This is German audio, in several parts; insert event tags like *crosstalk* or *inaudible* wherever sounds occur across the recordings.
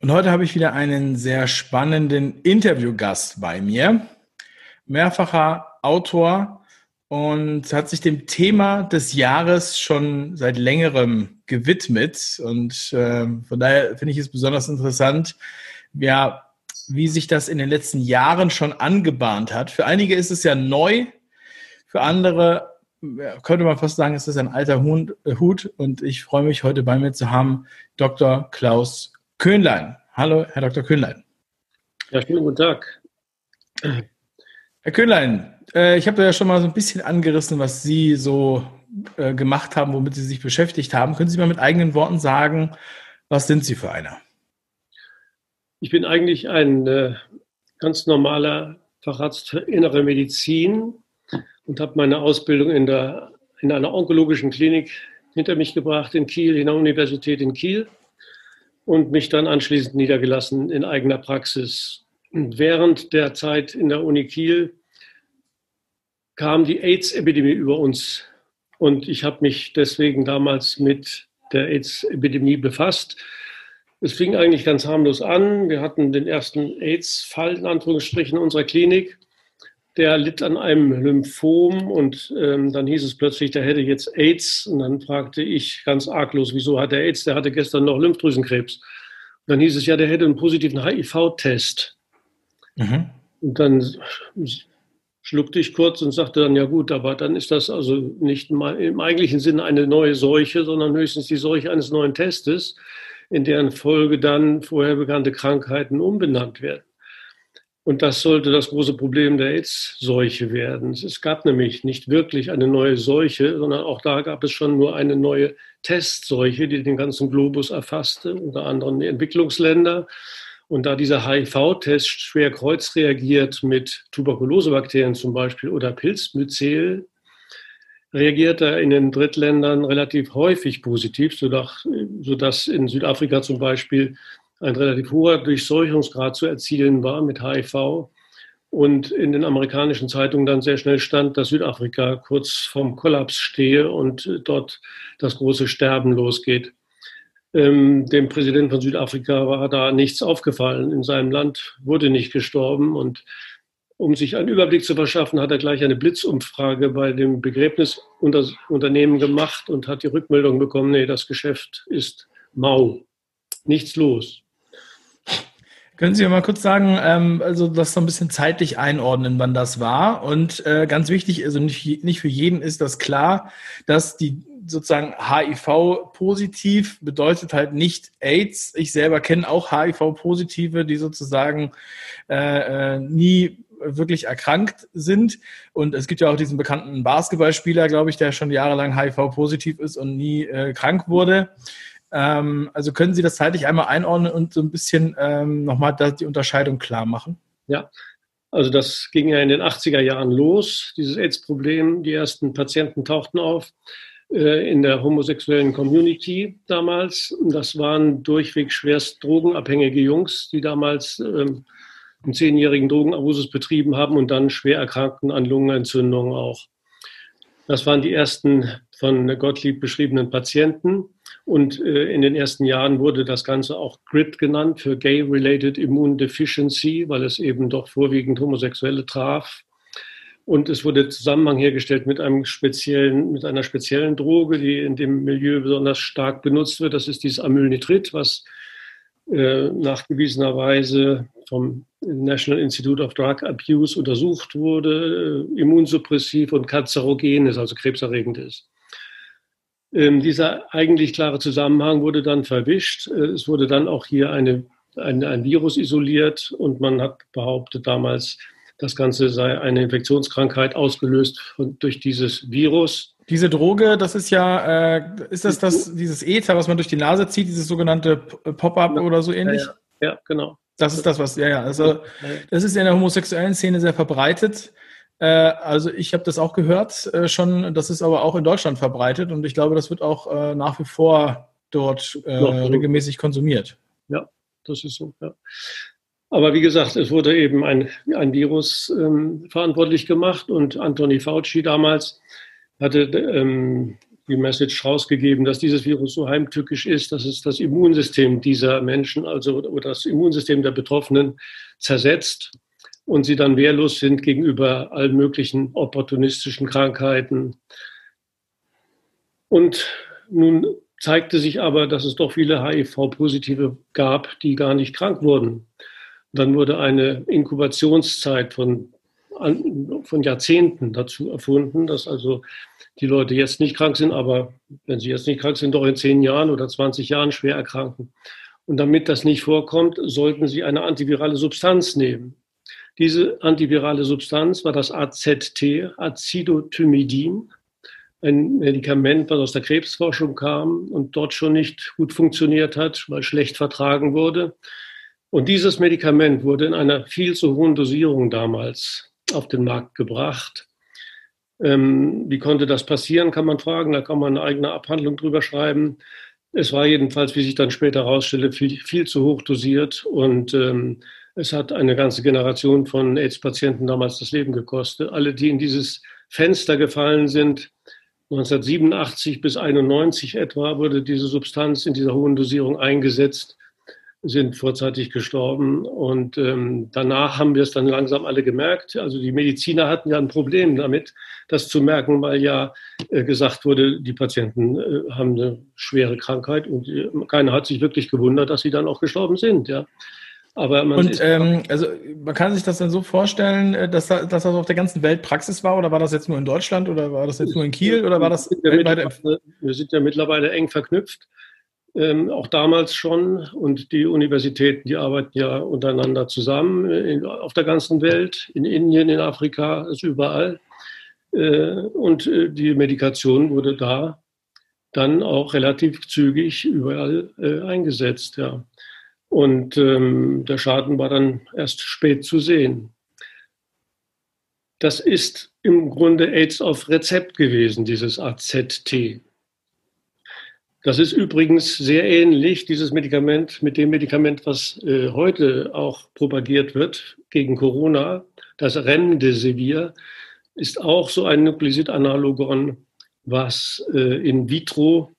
Und heute habe ich wieder einen sehr spannenden Interviewgast bei mir. Mehrfacher Autor und hat sich dem Thema des Jahres schon seit längerem gewidmet. Und äh, von daher finde ich es besonders interessant, ja, wie sich das in den letzten Jahren schon angebahnt hat. Für einige ist es ja neu, für andere könnte man fast sagen, es ist ein alter Hut. Und ich freue mich heute bei mir zu haben, Dr. Klaus Köhnlein. Hallo, Herr Dr. Köhnlein. Ja, schönen guten Tag. Herr Köhnlein, äh, ich habe ja schon mal so ein bisschen angerissen, was Sie so äh, gemacht haben, womit Sie sich beschäftigt haben. Können Sie mal mit eigenen Worten sagen, was sind Sie für einer? Ich bin eigentlich ein äh, ganz normaler Facharzt für innere Medizin und habe meine Ausbildung in, der, in einer onkologischen Klinik hinter mich gebracht in Kiel, in der Universität in Kiel und mich dann anschließend niedergelassen in eigener Praxis. Und während der Zeit in der Uni Kiel kam die AIDS-Epidemie über uns und ich habe mich deswegen damals mit der AIDS-Epidemie befasst. Es fing eigentlich ganz harmlos an. Wir hatten den ersten AIDS-Fall in Anführungsstrichen in unserer Klinik der litt an einem Lymphom und ähm, dann hieß es plötzlich, der hätte jetzt AIDS. Und dann fragte ich ganz arglos, wieso hat er AIDS? Der hatte gestern noch Lymphdrüsenkrebs. Und dann hieß es ja, der hätte einen positiven HIV-Test. Mhm. Und dann schluckte ich kurz und sagte dann, ja gut, aber dann ist das also nicht mal im eigentlichen Sinne eine neue Seuche, sondern höchstens die Seuche eines neuen Testes, in deren Folge dann vorher bekannte Krankheiten umbenannt werden. Und das sollte das große Problem der AIDS-Seuche werden. Es gab nämlich nicht wirklich eine neue Seuche, sondern auch da gab es schon nur eine neue Testseuche, die den ganzen Globus erfasste, unter anderem die Entwicklungsländer. Und da dieser HIV-Test schwer kreuzreagiert mit Tuberkulosebakterien zum Beispiel oder Pilzmyzel, reagiert er in den Drittländern relativ häufig positiv, sodass in Südafrika zum Beispiel ein relativ hoher Durchseuchungsgrad zu erzielen war mit HIV. Und in den amerikanischen Zeitungen dann sehr schnell stand, dass Südafrika kurz vorm Kollaps stehe und dort das große Sterben losgeht. Ähm, dem Präsidenten von Südafrika war da nichts aufgefallen. In seinem Land wurde nicht gestorben. Und um sich einen Überblick zu verschaffen, hat er gleich eine Blitzumfrage bei dem Begräbnisunternehmen gemacht und hat die Rückmeldung bekommen, nee, das Geschäft ist mau, nichts los. Können Sie mal kurz sagen, ähm, also das so ein bisschen zeitlich einordnen, wann das war? Und äh, ganz wichtig, also nicht, nicht für jeden ist das klar, dass die sozusagen HIV-positiv bedeutet halt nicht AIDS. Ich selber kenne auch HIV-Positive, die sozusagen äh, äh, nie wirklich erkrankt sind. Und es gibt ja auch diesen bekannten Basketballspieler, glaube ich, der schon jahrelang HIV-positiv ist und nie äh, krank wurde. Ähm, also können Sie das zeitlich einmal einordnen und so ein bisschen ähm, nochmal die Unterscheidung klar machen? Ja, also das ging ja in den 80er Jahren los, dieses AIDS-Problem. Die ersten Patienten tauchten auf äh, in der homosexuellen Community damals. Das waren durchweg schwerst drogenabhängige Jungs, die damals ähm, einen zehnjährigen Drogenabusus betrieben haben und dann schwer erkrankten an Lungenentzündungen auch. Das waren die ersten von Gottlieb beschriebenen Patienten. Und äh, in den ersten Jahren wurde das Ganze auch GRID genannt für Gay-Related Immune Deficiency, weil es eben doch vorwiegend Homosexuelle traf. Und es wurde Zusammenhang hergestellt mit einem speziellen, mit einer speziellen Droge, die in dem Milieu besonders stark benutzt wird. Das ist dieses Amylnitrit, was äh, nachgewiesenerweise vom National Institute of Drug Abuse untersucht wurde, äh, immunsuppressiv und kanzerogen ist, also krebserregend ist. Ähm, dieser eigentlich klare Zusammenhang wurde dann verwischt. Äh, es wurde dann auch hier eine, ein, ein Virus isoliert und man hat behauptet damals, das Ganze sei eine Infektionskrankheit ausgelöst von, durch dieses Virus. Diese Droge, das ist ja, äh, ist das, das dieses Ether, was man durch die Nase zieht, dieses sogenannte Pop-up oder so ähnlich? Ja, ja, genau. Das ist das, was, ja, ja. Also, das ist in der homosexuellen Szene sehr verbreitet. Äh, also, ich habe das auch gehört äh, schon. Das ist aber auch in Deutschland verbreitet und ich glaube, das wird auch äh, nach wie vor dort äh, regelmäßig konsumiert. Ja, das ist so, ja. Aber wie gesagt, es wurde eben ein, ein Virus ähm, verantwortlich gemacht und Anthony Fauci damals hatte ähm, die Message rausgegeben, dass dieses Virus so heimtückisch ist, dass es das Immunsystem dieser Menschen, also das Immunsystem der Betroffenen zersetzt und sie dann wehrlos sind gegenüber allen möglichen opportunistischen Krankheiten. Und nun zeigte sich aber, dass es doch viele HIV-Positive gab, die gar nicht krank wurden. Dann wurde eine Inkubationszeit von, von Jahrzehnten dazu erfunden, dass also die Leute jetzt nicht krank sind, aber wenn sie jetzt nicht krank sind, doch in zehn Jahren oder 20 Jahren schwer erkranken. Und damit das nicht vorkommt, sollten sie eine antivirale Substanz nehmen. Diese antivirale Substanz war das AZT, Acidothymidin, ein Medikament, was aus der Krebsforschung kam und dort schon nicht gut funktioniert hat, weil schlecht vertragen wurde. Und dieses Medikament wurde in einer viel zu hohen Dosierung damals auf den Markt gebracht. Ähm, wie konnte das passieren, kann man fragen. Da kann man eine eigene Abhandlung drüber schreiben. Es war jedenfalls, wie sich dann später herausstellte, viel, viel zu hoch dosiert und ähm, es hat eine ganze Generation von AIDS-Patienten damals das Leben gekostet. Alle, die in dieses Fenster gefallen sind, 1987 bis 91 etwa wurde diese Substanz in dieser hohen Dosierung eingesetzt, sind vorzeitig gestorben. Und ähm, danach haben wir es dann langsam alle gemerkt. Also die Mediziner hatten ja ein Problem damit, das zu merken, weil ja äh, gesagt wurde, die Patienten äh, haben eine schwere Krankheit und äh, keiner hat sich wirklich gewundert, dass sie dann auch gestorben sind. Ja. Aber man und ähm, also man kann sich das dann so vorstellen, äh, dass, dass das auf der ganzen Welt Praxis war oder war das jetzt nur in Deutschland oder war das jetzt nur in Kiel oder war das wir weltweit? Wir sind ja mittlerweile eng verknüpft, ähm, auch damals schon. Und die Universitäten, die arbeiten ja untereinander zusammen in, auf der ganzen Welt, in Indien, in Afrika, also überall. Äh, und äh, die Medikation wurde da dann auch relativ zügig überall äh, eingesetzt, ja. Und ähm, der Schaden war dann erst spät zu sehen. Das ist im Grunde AIDS auf Rezept gewesen, dieses AZT. Das ist übrigens sehr ähnlich, dieses Medikament, mit dem Medikament, was äh, heute auch propagiert wird gegen Corona, das Remdesivir, ist auch so ein Nukleosid-Analogon, was äh, in vitro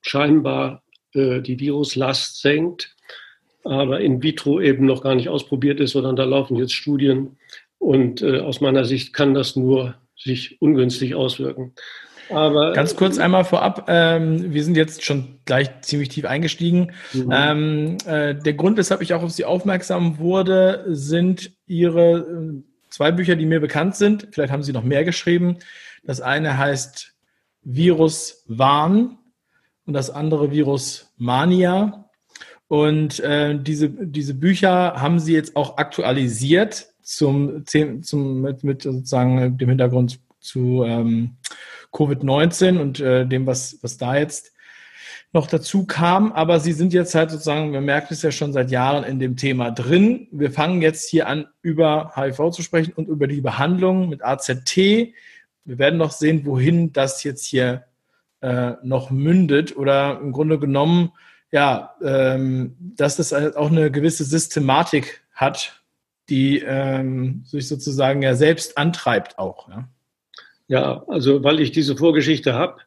scheinbar äh, die Viruslast senkt aber in vitro eben noch gar nicht ausprobiert ist, sondern da laufen jetzt Studien. Und äh, aus meiner Sicht kann das nur sich ungünstig auswirken. Aber ganz kurz einmal vorab, ähm, wir sind jetzt schon gleich ziemlich tief eingestiegen. Mhm. Ähm, äh, der Grund, weshalb ich auch auf Sie aufmerksam wurde, sind Ihre äh, zwei Bücher, die mir bekannt sind. Vielleicht haben Sie noch mehr geschrieben. Das eine heißt Virus Wahn und das andere Virus Mania. Und äh, diese, diese Bücher haben sie jetzt auch aktualisiert zum, zum, mit, mit sozusagen dem Hintergrund zu ähm, Covid-19 und äh, dem, was, was da jetzt noch dazu kam. Aber sie sind jetzt halt sozusagen, man merkt es ja schon seit Jahren in dem Thema drin. Wir fangen jetzt hier an, über HIV zu sprechen und über die Behandlung mit AZT. Wir werden noch sehen, wohin das jetzt hier äh, noch mündet oder im Grunde genommen ja, ähm, dass das halt auch eine gewisse Systematik hat, die ähm, sich sozusagen ja selbst antreibt auch. Ja, ja also weil ich diese Vorgeschichte habe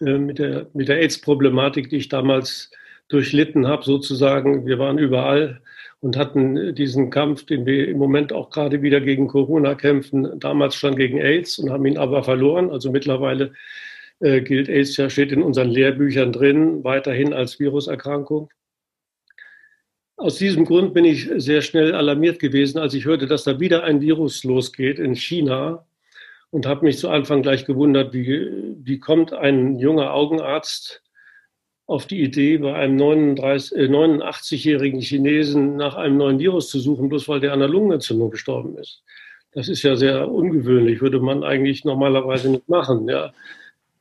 äh, mit der, mit der AIDS-Problematik, die ich damals durchlitten habe, sozusagen, wir waren überall und hatten diesen Kampf, den wir im Moment auch gerade wieder gegen Corona kämpfen, damals schon gegen AIDS und haben ihn aber verloren. Also mittlerweile äh, gilt AIDS ja, steht in unseren Lehrbüchern drin, weiterhin als Viruserkrankung. Aus diesem Grund bin ich sehr schnell alarmiert gewesen, als ich hörte, dass da wieder ein Virus losgeht in China und habe mich zu Anfang gleich gewundert, wie, wie kommt ein junger Augenarzt auf die Idee, bei einem 89-jährigen äh, Chinesen nach einem neuen Virus zu suchen, bloß weil der an der Lungenentzündung gestorben ist. Das ist ja sehr ungewöhnlich, würde man eigentlich normalerweise nicht machen. Ja.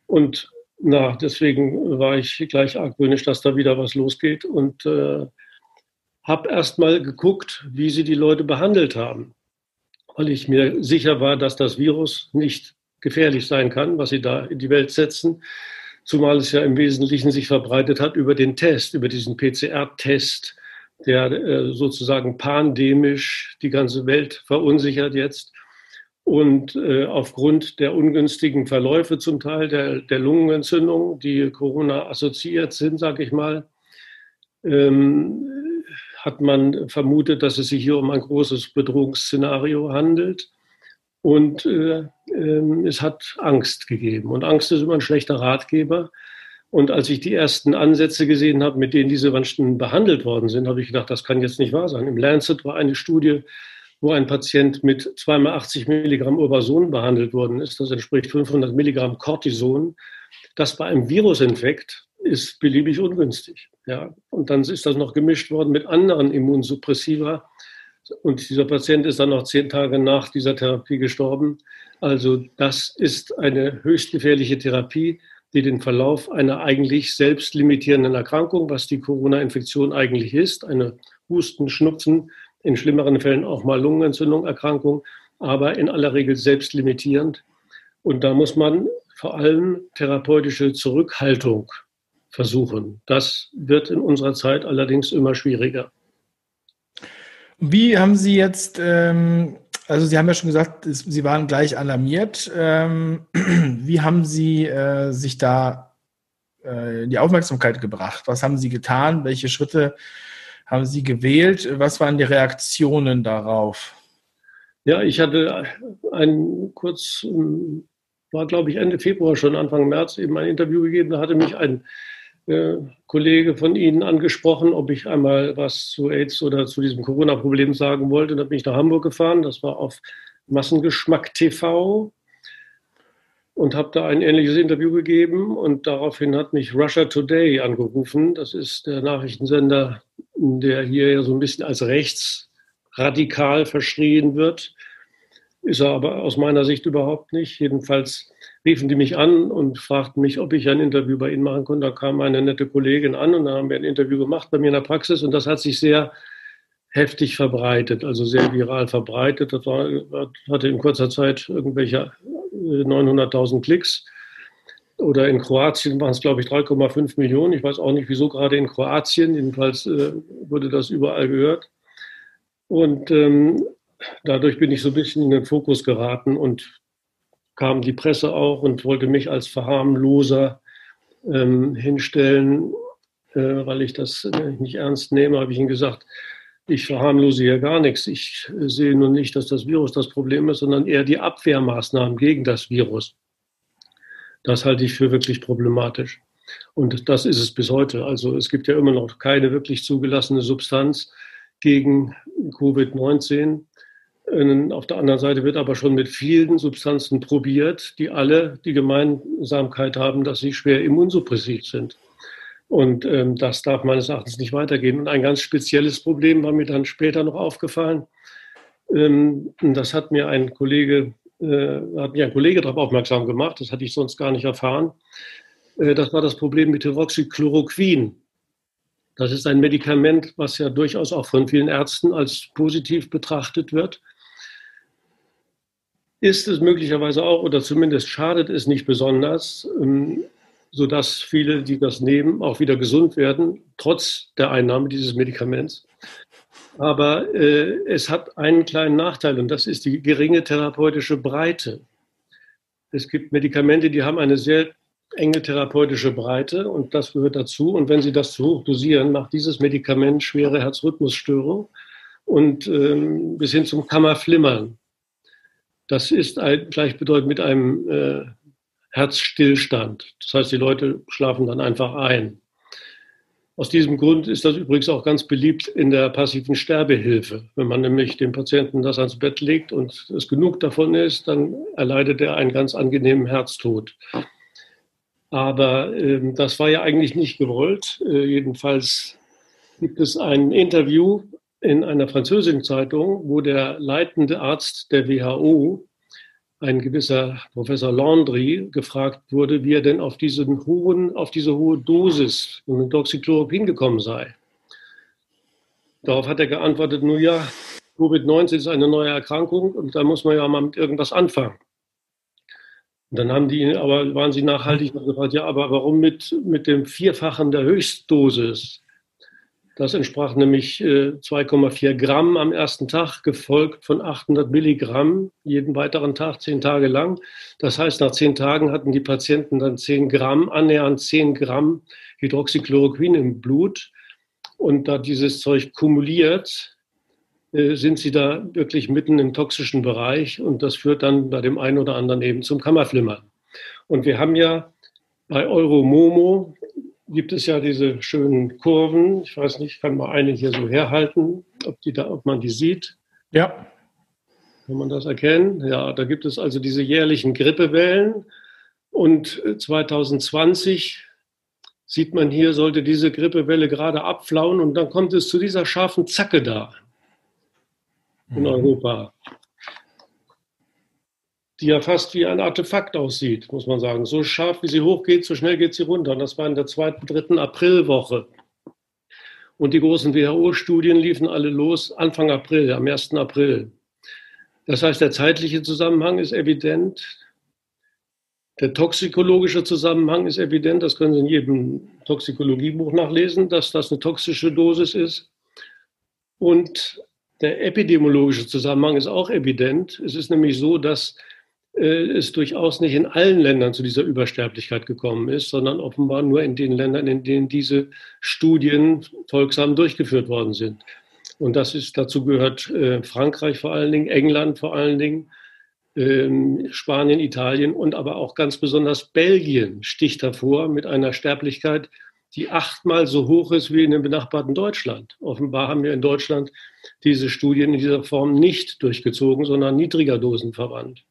Und na, deswegen war ich gleich argwöhnisch, dass da wieder was losgeht und äh, habe erst mal geguckt, wie sie die Leute behandelt haben, weil ich mir sicher war, dass das Virus nicht gefährlich sein kann, was sie da in die Welt setzen, zumal es ja im Wesentlichen sich verbreitet hat über den Test, über diesen PCR-Test, der äh, sozusagen pandemisch die ganze Welt verunsichert jetzt. Und äh, aufgrund der ungünstigen Verläufe zum Teil der, der Lungenentzündung, die Corona assoziiert sind, sage ich mal, ähm, hat man vermutet, dass es sich hier um ein großes Bedrohungsszenario handelt. Und äh, äh, es hat Angst gegeben. Und Angst ist immer ein schlechter Ratgeber. Und als ich die ersten Ansätze gesehen habe, mit denen diese Menschen behandelt worden sind, habe ich gedacht, das kann jetzt nicht wahr sein. Im Lancet war eine Studie, wo ein Patient mit zweimal 80 Milligramm Urbason behandelt worden ist. Das entspricht 500 Milligramm Cortison. Das bei einem Virusinfekt ist beliebig ungünstig. Ja. Und dann ist das noch gemischt worden mit anderen Immunsuppressiva. Und dieser Patient ist dann noch zehn Tage nach dieser Therapie gestorben. Also das ist eine höchst gefährliche Therapie, die den Verlauf einer eigentlich selbstlimitierenden Erkrankung, was die Corona-Infektion eigentlich ist, eine Husten, Schnupfen, in schlimmeren Fällen auch mal Lungenentzündung, Erkrankung, aber in aller Regel selbstlimitierend. Und da muss man vor allem therapeutische Zurückhaltung versuchen. Das wird in unserer Zeit allerdings immer schwieriger. Wie haben Sie jetzt, ähm, also Sie haben ja schon gesagt, Sie waren gleich alarmiert. Ähm, *clears throat* wie haben Sie äh, sich da äh, die Aufmerksamkeit gebracht? Was haben Sie getan? Welche Schritte haben Sie gewählt? Was waren die Reaktionen darauf? Ja, ich hatte ein kurz, war glaube ich Ende Februar schon, Anfang März eben ein Interview gegeben. Da hatte mich ein Kollege von Ihnen angesprochen, ob ich einmal was zu AIDS oder zu diesem Corona-Problem sagen wollte. Dann bin ich nach Hamburg gefahren. Das war auf Massengeschmack TV und habe da ein ähnliches Interview gegeben. Und daraufhin hat mich Russia Today angerufen. Das ist der Nachrichtensender der hier ja so ein bisschen als rechtsradikal verschrien wird. Ist er aber aus meiner Sicht überhaupt nicht. Jedenfalls riefen die mich an und fragten mich, ob ich ein Interview bei ihnen machen konnte. Da kam eine nette Kollegin an und dann haben wir ein Interview gemacht bei mir in der Praxis und das hat sich sehr heftig verbreitet, also sehr viral verbreitet. Das war, hatte in kurzer Zeit irgendwelche 900.000 Klicks oder in Kroatien waren es, glaube ich, 3,5 Millionen. Ich weiß auch nicht, wieso gerade in Kroatien. Jedenfalls äh, wurde das überall gehört. Und ähm, dadurch bin ich so ein bisschen in den Fokus geraten und kam die Presse auch und wollte mich als Verharmloser ähm, hinstellen, äh, weil ich das äh, nicht ernst nehme, habe ich ihnen gesagt, ich verharmlose hier gar nichts. Ich äh, sehe nun nicht, dass das Virus das Problem ist, sondern eher die Abwehrmaßnahmen gegen das Virus. Das halte ich für wirklich problematisch. Und das ist es bis heute. Also es gibt ja immer noch keine wirklich zugelassene Substanz gegen Covid-19. Auf der anderen Seite wird aber schon mit vielen Substanzen probiert, die alle die Gemeinsamkeit haben, dass sie schwer immunsuppressiv sind. Und ähm, das darf meines Erachtens nicht weitergehen. Und ein ganz spezielles Problem war mir dann später noch aufgefallen. Ähm, das hat mir ein Kollege äh, hat mich ein Kollege darauf aufmerksam gemacht, das hatte ich sonst gar nicht erfahren. Äh, das war das Problem mit Hydroxychloroquin. Das ist ein Medikament, was ja durchaus auch von vielen Ärzten als positiv betrachtet wird. Ist es möglicherweise auch, oder zumindest schadet es nicht besonders, ähm, sodass viele, die das nehmen, auch wieder gesund werden, trotz der Einnahme dieses Medikaments. Aber äh, es hat einen kleinen Nachteil und das ist die geringe therapeutische Breite. Es gibt Medikamente, die haben eine sehr enge therapeutische Breite und das gehört dazu. Und wenn Sie das zu hoch dosieren, macht dieses Medikament schwere Herzrhythmusstörung und ähm, bis hin zum Kammerflimmern. Das ist gleichbedeutend mit einem äh, Herzstillstand. Das heißt, die Leute schlafen dann einfach ein. Aus diesem Grund ist das übrigens auch ganz beliebt in der passiven Sterbehilfe. Wenn man nämlich dem Patienten das ans Bett legt und es genug davon ist, dann erleidet er einen ganz angenehmen Herztod. Aber äh, das war ja eigentlich nicht gewollt. Äh, jedenfalls gibt es ein Interview in einer französischen Zeitung, wo der leitende Arzt der WHO ein gewisser Professor Landry gefragt wurde, wie er denn auf, diesen hohen, auf diese hohe Dosis von Doxychloroquin gekommen sei. Darauf hat er geantwortet, nun ja, Covid-19 ist eine neue Erkrankung und da muss man ja mal mit irgendwas anfangen. Und dann haben die, aber waren sie nachhaltig und gefragt, ja, aber warum mit, mit dem Vierfachen der Höchstdosis? Das entsprach nämlich 2,4 äh, Gramm am ersten Tag, gefolgt von 800 Milligramm jeden weiteren Tag, zehn Tage lang. Das heißt, nach zehn Tagen hatten die Patienten dann 10 Gramm, annähernd 10 Gramm Hydroxychloroquin im Blut. Und da dieses Zeug kumuliert, äh, sind sie da wirklich mitten im toxischen Bereich und das führt dann bei dem einen oder anderen eben zum Kammerflimmern. Und wir haben ja bei Euromomo gibt es ja diese schönen Kurven. Ich weiß nicht, ich kann mal eine hier so herhalten, ob, die da, ob man die sieht. Ja. Kann man das erkennen? Ja, da gibt es also diese jährlichen Grippewellen. Und 2020 sieht man hier, sollte diese Grippewelle gerade abflauen und dann kommt es zu dieser scharfen Zacke da in mhm. Europa die ja fast wie ein Artefakt aussieht, muss man sagen. So scharf, wie sie hochgeht, so schnell geht sie runter. Und das war in der zweiten, dritten Aprilwoche. Und die großen WHO-Studien liefen alle los Anfang April, am 1. April. Das heißt, der zeitliche Zusammenhang ist evident. Der toxikologische Zusammenhang ist evident. Das können Sie in jedem Toxikologiebuch nachlesen, dass das eine toxische Dosis ist. Und der epidemiologische Zusammenhang ist auch evident. Es ist nämlich so, dass es durchaus nicht in allen Ländern zu dieser Übersterblichkeit gekommen ist, sondern offenbar nur in den Ländern, in denen diese Studien folgsam durchgeführt worden sind. Und das ist, dazu gehört äh, Frankreich vor allen Dingen, England vor allen Dingen, ähm, Spanien, Italien und aber auch ganz besonders Belgien sticht hervor mit einer Sterblichkeit, die achtmal so hoch ist wie in dem benachbarten Deutschland. Offenbar haben wir in Deutschland diese Studien in dieser Form nicht durchgezogen, sondern niedriger Dosen verwandt.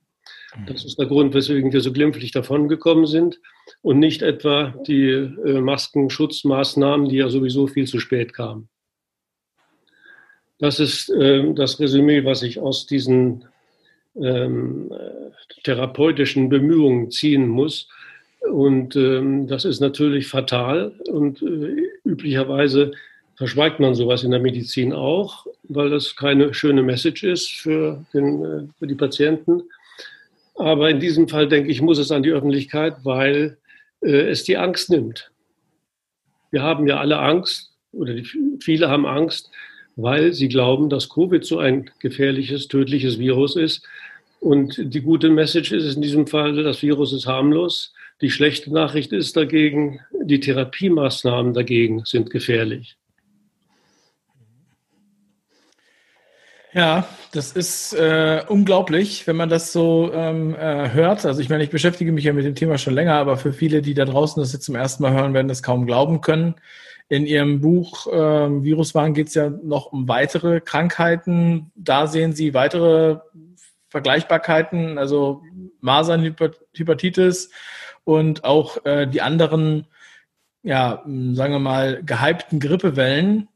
Das ist der Grund, weswegen wir so glimpflich davongekommen sind und nicht etwa die äh, Maskenschutzmaßnahmen, die ja sowieso viel zu spät kamen. Das ist äh, das Resümee, was ich aus diesen ähm, therapeutischen Bemühungen ziehen muss. Und ähm, das ist natürlich fatal und äh, üblicherweise verschweigt man sowas in der Medizin auch, weil das keine schöne Message ist für, den, äh, für die Patienten. Aber in diesem Fall, denke ich, muss es an die Öffentlichkeit, weil äh, es die Angst nimmt. Wir haben ja alle Angst, oder die, viele haben Angst, weil sie glauben, dass Covid so ein gefährliches, tödliches Virus ist. Und die gute Message ist in diesem Fall, das Virus ist harmlos. Die schlechte Nachricht ist dagegen, die Therapiemaßnahmen dagegen sind gefährlich. Ja, das ist äh, unglaublich, wenn man das so ähm, äh, hört. Also ich meine, ich beschäftige mich ja mit dem Thema schon länger, aber für viele, die da draußen das jetzt zum ersten Mal hören, werden das kaum glauben können. In Ihrem Buch äh, Viruswahn geht es ja noch um weitere Krankheiten. Da sehen Sie weitere Vergleichbarkeiten, also Masern, Hepatitis und auch äh, die anderen, ja, sagen wir mal, gehypten Grippewellen,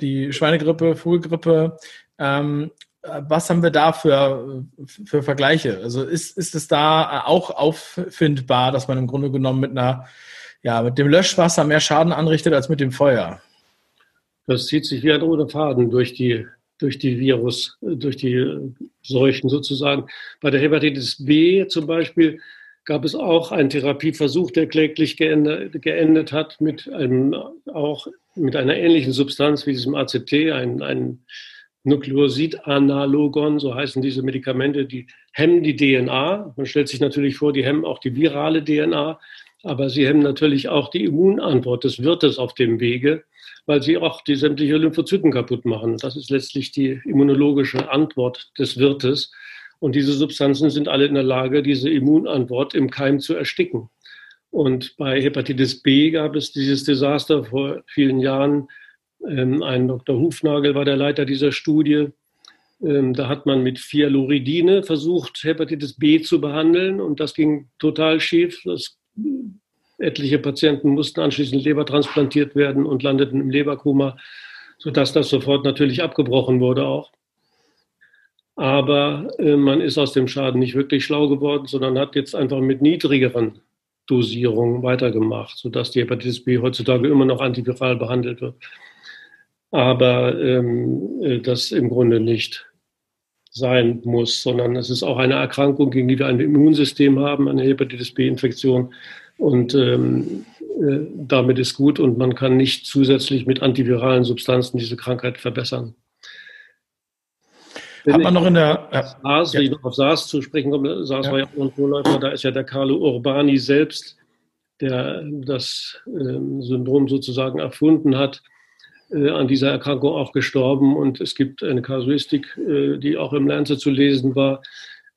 die Schweinegrippe, Vogelgrippe, ähm, was haben wir da für, für Vergleiche? Also ist, ist es da auch auffindbar, dass man im Grunde genommen mit einer, ja, mit dem Löschwasser mehr Schaden anrichtet als mit dem Feuer? Das zieht sich wie ein roter Faden durch die, durch die Virus, durch die Seuchen sozusagen. Bei der Hepatitis B zum Beispiel gab es auch einen Therapieversuch, der kläglich geendet, geendet hat mit einem, auch mit einer ähnlichen Substanz wie diesem ACT, ein, ein Nukleosidanalogon, so heißen diese Medikamente, die hemmen die DNA. Man stellt sich natürlich vor, die hemmen auch die virale DNA, aber sie hemmen natürlich auch die Immunantwort des Wirtes auf dem Wege, weil sie auch die sämtliche Lymphozyten kaputt machen. Das ist letztlich die immunologische Antwort des Wirtes. Und diese Substanzen sind alle in der Lage, diese Immunantwort im Keim zu ersticken. Und bei Hepatitis B gab es dieses Desaster vor vielen Jahren, ähm, ein Dr. Hufnagel war der Leiter dieser Studie. Ähm, da hat man mit Fialuridine versucht, Hepatitis B zu behandeln und das ging total schief. Das, etliche Patienten mussten anschließend Leber transplantiert werden und landeten im Leberkoma, sodass das sofort natürlich abgebrochen wurde auch. Aber äh, man ist aus dem Schaden nicht wirklich schlau geworden, sondern hat jetzt einfach mit niedrigeren Dosierungen weitergemacht, sodass die Hepatitis B heutzutage immer noch antiviral behandelt wird aber ähm, äh, das im Grunde nicht sein muss, sondern es ist auch eine Erkrankung, gegen die wir ein Immunsystem haben, eine Hepatitis B-Infektion. Und ähm, äh, damit ist gut und man kann nicht zusätzlich mit antiviralen Substanzen diese Krankheit verbessern. Hat man noch in der ja. SARS, ja. noch auf SARS zu sprechen komme, SARS ja. war ja auch ein Vorläufer, da ist ja der Carlo Urbani selbst, der das äh, Syndrom sozusagen erfunden hat, äh, an dieser Erkrankung auch gestorben. Und es gibt eine Kasuistik, äh, die auch im Lancet zu lesen war,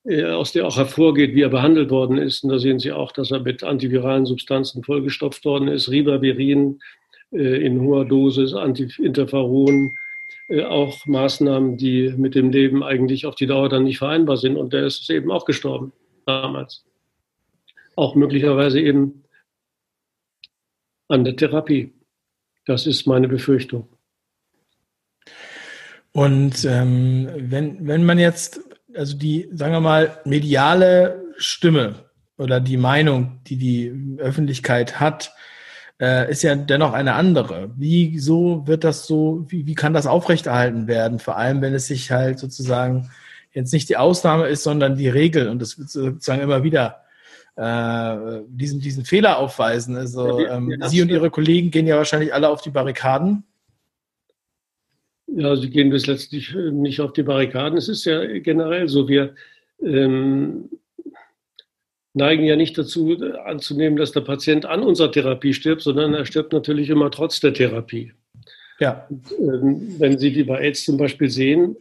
äh, aus der auch hervorgeht, wie er behandelt worden ist. Und da sehen Sie auch, dass er mit antiviralen Substanzen vollgestopft worden ist. Ribavirin äh, in hoher Dosis, Anti-Interferon, äh, auch Maßnahmen, die mit dem Leben eigentlich auf die Dauer dann nicht vereinbar sind. Und der ist eben auch gestorben damals. Auch möglicherweise eben an der Therapie. Das ist meine Befürchtung. Und ähm, wenn, wenn man jetzt, also die, sagen wir mal, mediale Stimme oder die Meinung, die die Öffentlichkeit hat, äh, ist ja dennoch eine andere. Wieso wird das so, wie, wie kann das aufrechterhalten werden? Vor allem, wenn es sich halt sozusagen jetzt nicht die Ausnahme ist, sondern die Regel und es wird sozusagen immer wieder äh, diesen, diesen Fehler aufweisen. Also ähm, Sie und Ihre Kollegen gehen ja wahrscheinlich alle auf die Barrikaden. Ja, sie gehen bis letztlich äh, nicht auf die Barrikaden. Es ist ja generell so, wir ähm, neigen ja nicht dazu anzunehmen, dass der Patient an unserer Therapie stirbt, sondern er stirbt natürlich immer trotz der Therapie. Ja. Und, ähm, wenn Sie die bei AIDS zum Beispiel sehen,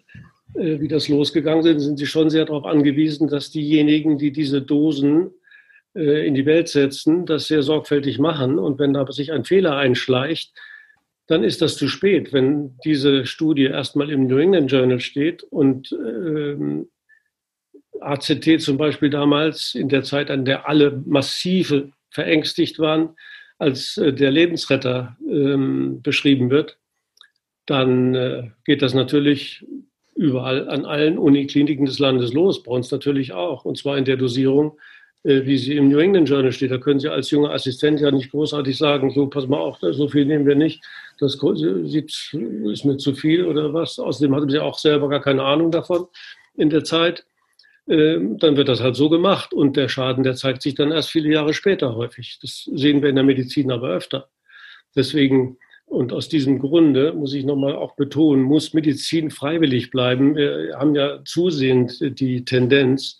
äh, wie das losgegangen sind, sind Sie schon sehr darauf angewiesen, dass diejenigen, die diese Dosen äh, in die Welt setzen, das sehr sorgfältig machen. Und wenn da sich ein Fehler einschleicht, dann ist das zu spät. Wenn diese Studie erstmal im New England Journal steht und ähm, ACT zum Beispiel damals in der Zeit, an der alle massive verängstigt waren, als äh, der Lebensretter ähm, beschrieben wird, dann äh, geht das natürlich überall an allen Unikliniken des Landes los, bei uns natürlich auch, und zwar in der Dosierung, äh, wie sie im New England Journal steht. Da können Sie als junger Assistent ja nicht großartig sagen, so pass mal auf, so viel nehmen wir nicht, das ist mir zu viel oder was. Außerdem hatten Sie auch selber gar keine Ahnung davon in der Zeit. Ähm, dann wird das halt so gemacht und der Schaden, der zeigt sich dann erst viele Jahre später häufig. Das sehen wir in der Medizin aber öfter. Deswegen und aus diesem Grunde muss ich nochmal auch betonen, muss Medizin freiwillig bleiben. Wir haben ja zusehends die Tendenz,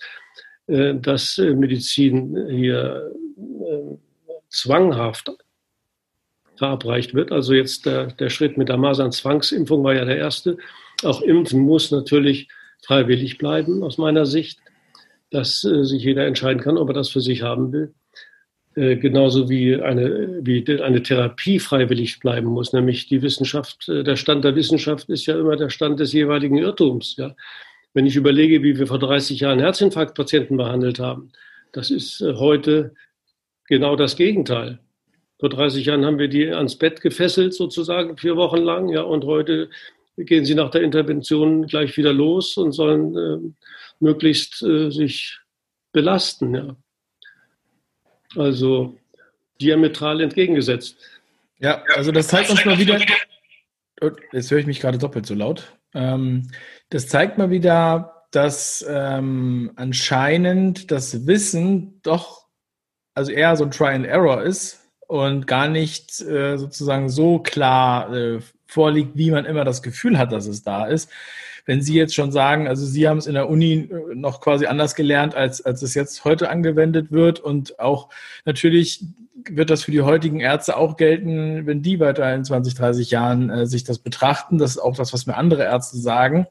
äh, dass äh, Medizin hier äh, zwanghaft verabreicht wird. Also jetzt der, der Schritt mit der Masern-Zwangsimpfung war ja der erste. Auch Impfen muss natürlich freiwillig bleiben, aus meiner Sicht, dass äh, sich jeder entscheiden kann, ob er das für sich haben will. Äh, genauso wie eine, wie eine Therapie freiwillig bleiben muss, nämlich die Wissenschaft, äh, der Stand der Wissenschaft ist ja immer der Stand des jeweiligen Irrtums. Ja. Wenn ich überlege, wie wir vor 30 Jahren Herzinfarktpatienten behandelt haben, das ist äh, heute genau das Gegenteil. Vor 30 Jahren haben wir die ans Bett gefesselt, sozusagen, vier Wochen lang, ja, und heute gehen sie nach der Intervention gleich wieder los und sollen äh, möglichst äh, sich belasten. Ja. Also diametral entgegengesetzt. Ja, also das zeigt uns mal wieder. Oh, jetzt höre ich mich gerade doppelt so laut. Ähm, das zeigt mal wieder, dass ähm, anscheinend das Wissen doch, also eher so ein Try and Error ist und gar nicht äh, sozusagen so klar äh, vorliegt, wie man immer das Gefühl hat, dass es da ist. Wenn Sie jetzt schon sagen, also Sie haben es in der Uni äh, noch quasi anders gelernt, als, als es jetzt heute angewendet wird und auch natürlich wird das für die heutigen Ärzte auch gelten, wenn die weiter in 20, 30 Jahren äh, sich das betrachten. Das ist auch das, was mir andere Ärzte sagen.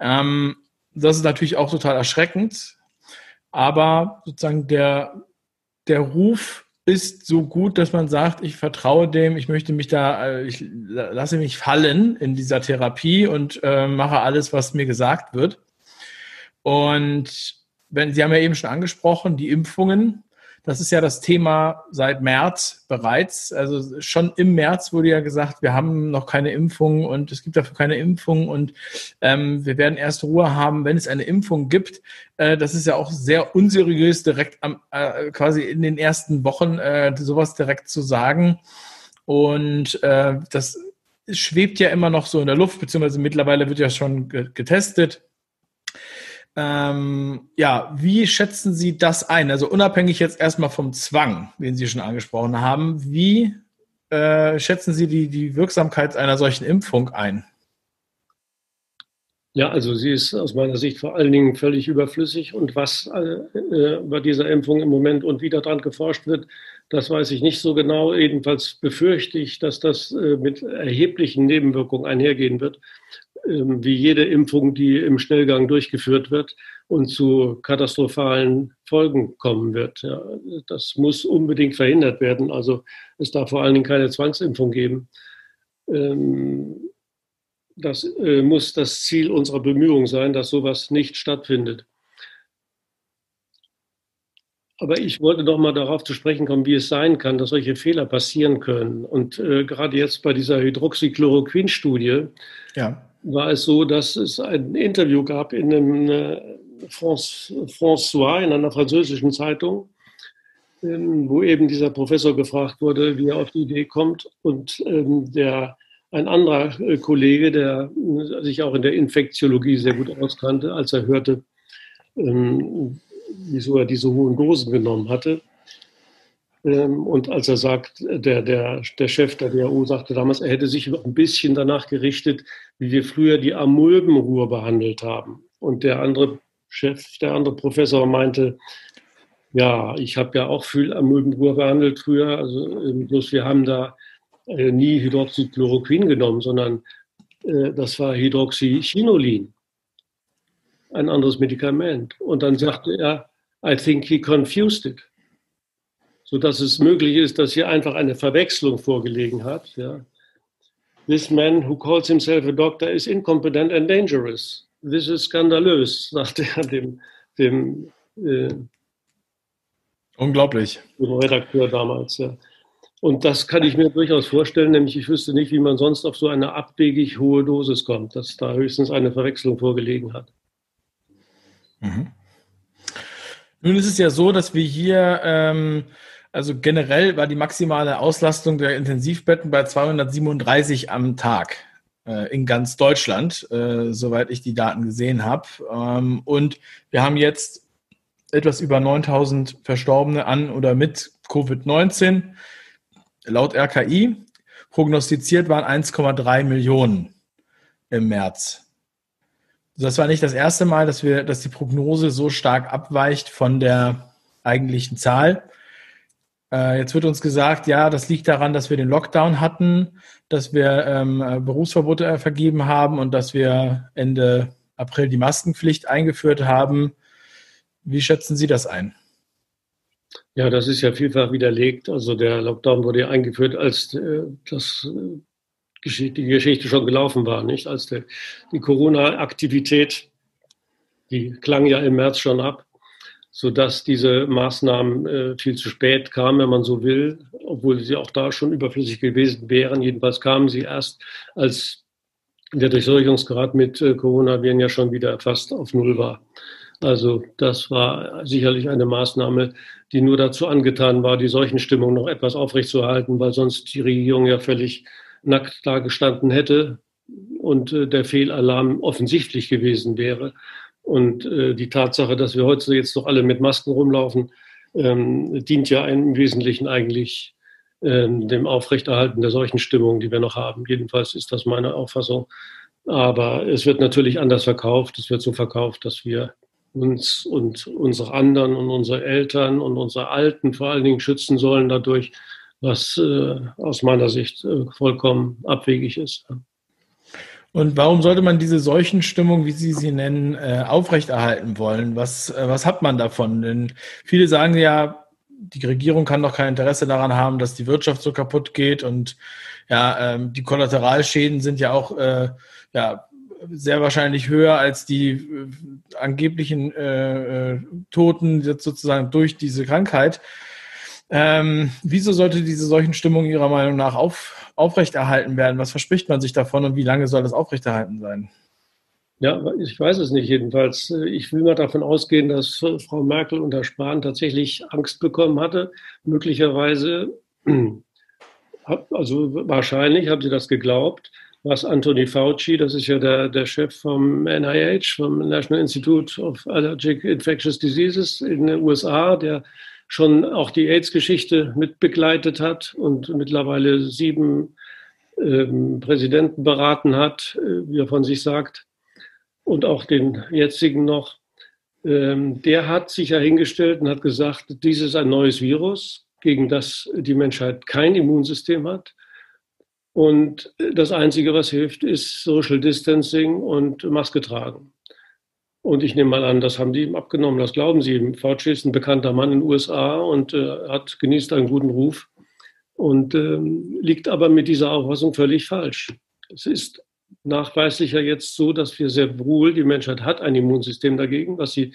Ähm, das ist natürlich auch total erschreckend. Aber sozusagen der, der Ruf ist so gut, dass man sagt, ich vertraue dem, ich möchte mich da, äh, ich lasse mich fallen in dieser Therapie und äh, mache alles, was mir gesagt wird. Und wenn Sie haben ja eben schon angesprochen, die Impfungen, das ist ja das Thema seit März bereits. Also schon im März wurde ja gesagt, wir haben noch keine Impfung und es gibt dafür keine Impfung und ähm, wir werden erst Ruhe haben, wenn es eine Impfung gibt. Äh, das ist ja auch sehr unseriös, direkt am, äh, quasi in den ersten Wochen äh, sowas direkt zu sagen. Und äh, das schwebt ja immer noch so in der Luft, beziehungsweise mittlerweile wird ja schon getestet. Ähm, ja, wie schätzen Sie das ein? Also unabhängig jetzt erstmal vom Zwang, den Sie schon angesprochen haben, wie äh, schätzen Sie die, die Wirksamkeit einer solchen Impfung ein? Ja, also sie ist aus meiner Sicht vor allen Dingen völlig überflüssig. Und was äh, bei dieser Impfung im Moment und wieder dran geforscht wird, das weiß ich nicht so genau. Jedenfalls befürchte ich, dass das äh, mit erheblichen Nebenwirkungen einhergehen wird, äh, wie jede Impfung, die im Schnellgang durchgeführt wird und zu katastrophalen Folgen kommen wird. Ja, das muss unbedingt verhindert werden. Also es darf vor allen Dingen keine Zwangsimpfung geben. Ähm, das äh, muss das Ziel unserer Bemühungen sein, dass sowas nicht stattfindet. Aber ich wollte doch mal darauf zu sprechen kommen, wie es sein kann, dass solche Fehler passieren können. Und äh, gerade jetzt bei dieser Hydroxychloroquin-Studie ja. War es so, dass es ein Interview gab in einem äh, François, in einer französischen Zeitung, ähm, wo eben dieser Professor gefragt wurde, wie er auf die Idee kommt. Und ähm, der ein anderer äh, Kollege, der äh, sich auch in der Infektiologie sehr gut auskannte, als er hörte, ähm, wieso er diese hohen Dosen genommen hatte. Ähm, und als er sagt, der, der, der Chef der WHO sagte damals, er hätte sich ein bisschen danach gerichtet, wie wir früher die Amöbenruhe behandelt haben. Und der andere Chef, der andere Professor meinte, ja, ich habe ja auch viel Amöbenruhe behandelt früher, also ähm, bloß wir haben da äh, nie Hydroxychloroquin genommen, sondern äh, das war Hydroxychinolin, ein anderes Medikament. Und dann sagte er, I think he confused it. Sodass es möglich ist, dass hier einfach eine Verwechslung vorgelegen hat. Ja. This man who calls himself a doctor is incompetent and dangerous. This is skandalös, *laughs* sagte er dem, dem äh, Unglaublich. Dem Redakteur damals. Ja. Und das kann ich mir durchaus vorstellen, nämlich ich wüsste nicht, wie man sonst auf so eine abwegig hohe Dosis kommt, dass da höchstens eine Verwechslung vorgelegen hat. Mhm. Nun ist es ja so, dass wir hier, ähm, also generell war die maximale Auslastung der Intensivbetten bei 237 am Tag äh, in ganz Deutschland, äh, soweit ich die Daten gesehen habe. Ähm, und wir haben jetzt etwas über 9000 Verstorbene an oder mit Covid-19 laut RKI prognostiziert waren 1,3 Millionen im März. Das war nicht das erste Mal, dass wir, dass die Prognose so stark abweicht von der eigentlichen Zahl. Äh, jetzt wird uns gesagt, ja, das liegt daran, dass wir den Lockdown hatten, dass wir ähm, Berufsverbote vergeben haben und dass wir Ende April die Maskenpflicht eingeführt haben. Wie schätzen Sie das ein? Ja, das ist ja vielfach widerlegt. Also der Lockdown wurde ja eingeführt, als äh, das äh, die Geschichte schon gelaufen war, nicht? Als der, die Corona-Aktivität, die klang ja im März schon ab, sodass diese Maßnahmen äh, viel zu spät kamen, wenn man so will, obwohl sie auch da schon überflüssig gewesen wären. Jedenfalls kamen sie erst, als der Durchseuchungsgrad mit äh, Coronaviren ja schon wieder fast auf Null war. Also das war sicherlich eine Maßnahme, die nur dazu angetan war, die Seuchenstimmung noch etwas aufrechtzuerhalten, weil sonst die Regierung ja völlig nackt dagestanden hätte und äh, der Fehlalarm offensichtlich gewesen wäre. Und äh, die Tatsache, dass wir heute jetzt doch alle mit Masken rumlaufen, ähm, dient ja im Wesentlichen eigentlich ähm, dem Aufrechterhalten der Seuchenstimmung, die wir noch haben. Jedenfalls ist das meine Auffassung. Aber es wird natürlich anders verkauft. Es wird so verkauft, dass wir uns und unsere anderen und unsere Eltern und unsere Alten vor allen Dingen schützen sollen dadurch, was äh, aus meiner Sicht äh, vollkommen abwegig ist. Und warum sollte man diese Seuchenstimmung, wie Sie sie nennen, äh, aufrechterhalten wollen? Was, äh, was hat man davon? Denn viele sagen ja, die Regierung kann doch kein Interesse daran haben, dass die Wirtschaft so kaputt geht und ja, ähm, die Kollateralschäden sind ja auch äh, ja, sehr wahrscheinlich höher als die äh, angeblichen äh, äh, Toten jetzt sozusagen durch diese Krankheit. Ähm, wieso sollte diese solchen Stimmung Ihrer Meinung nach auf, aufrechterhalten werden? Was verspricht man sich davon und wie lange soll das aufrechterhalten sein? Ja, ich weiß es nicht jedenfalls. Ich will mal davon ausgehen, dass Frau Merkel unter Spahn tatsächlich Angst bekommen hatte. Möglicherweise, also wahrscheinlich haben sie das geglaubt was Anthony Fauci, das ist ja der, der Chef vom NIH, vom National Institute of Allergic Infectious Diseases in den USA, der schon auch die AIDS-Geschichte mitbegleitet hat und mittlerweile sieben ähm, Präsidenten beraten hat, äh, wie er von sich sagt, und auch den jetzigen noch. Ähm, der hat sich ja hingestellt und hat gesagt, dies ist ein neues Virus, gegen das die Menschheit kein Immunsystem hat. Und das Einzige, was hilft, ist Social Distancing und Maske tragen. Und ich nehme mal an, das haben die ihm abgenommen, das glauben sie ihm. Fauci ist ein bekannter Mann in den USA und äh, hat, genießt einen guten Ruf und ähm, liegt aber mit dieser Auffassung völlig falsch. Es ist nachweislich ja jetzt so, dass wir sehr wohl, die Menschheit hat ein Immunsystem dagegen, was sie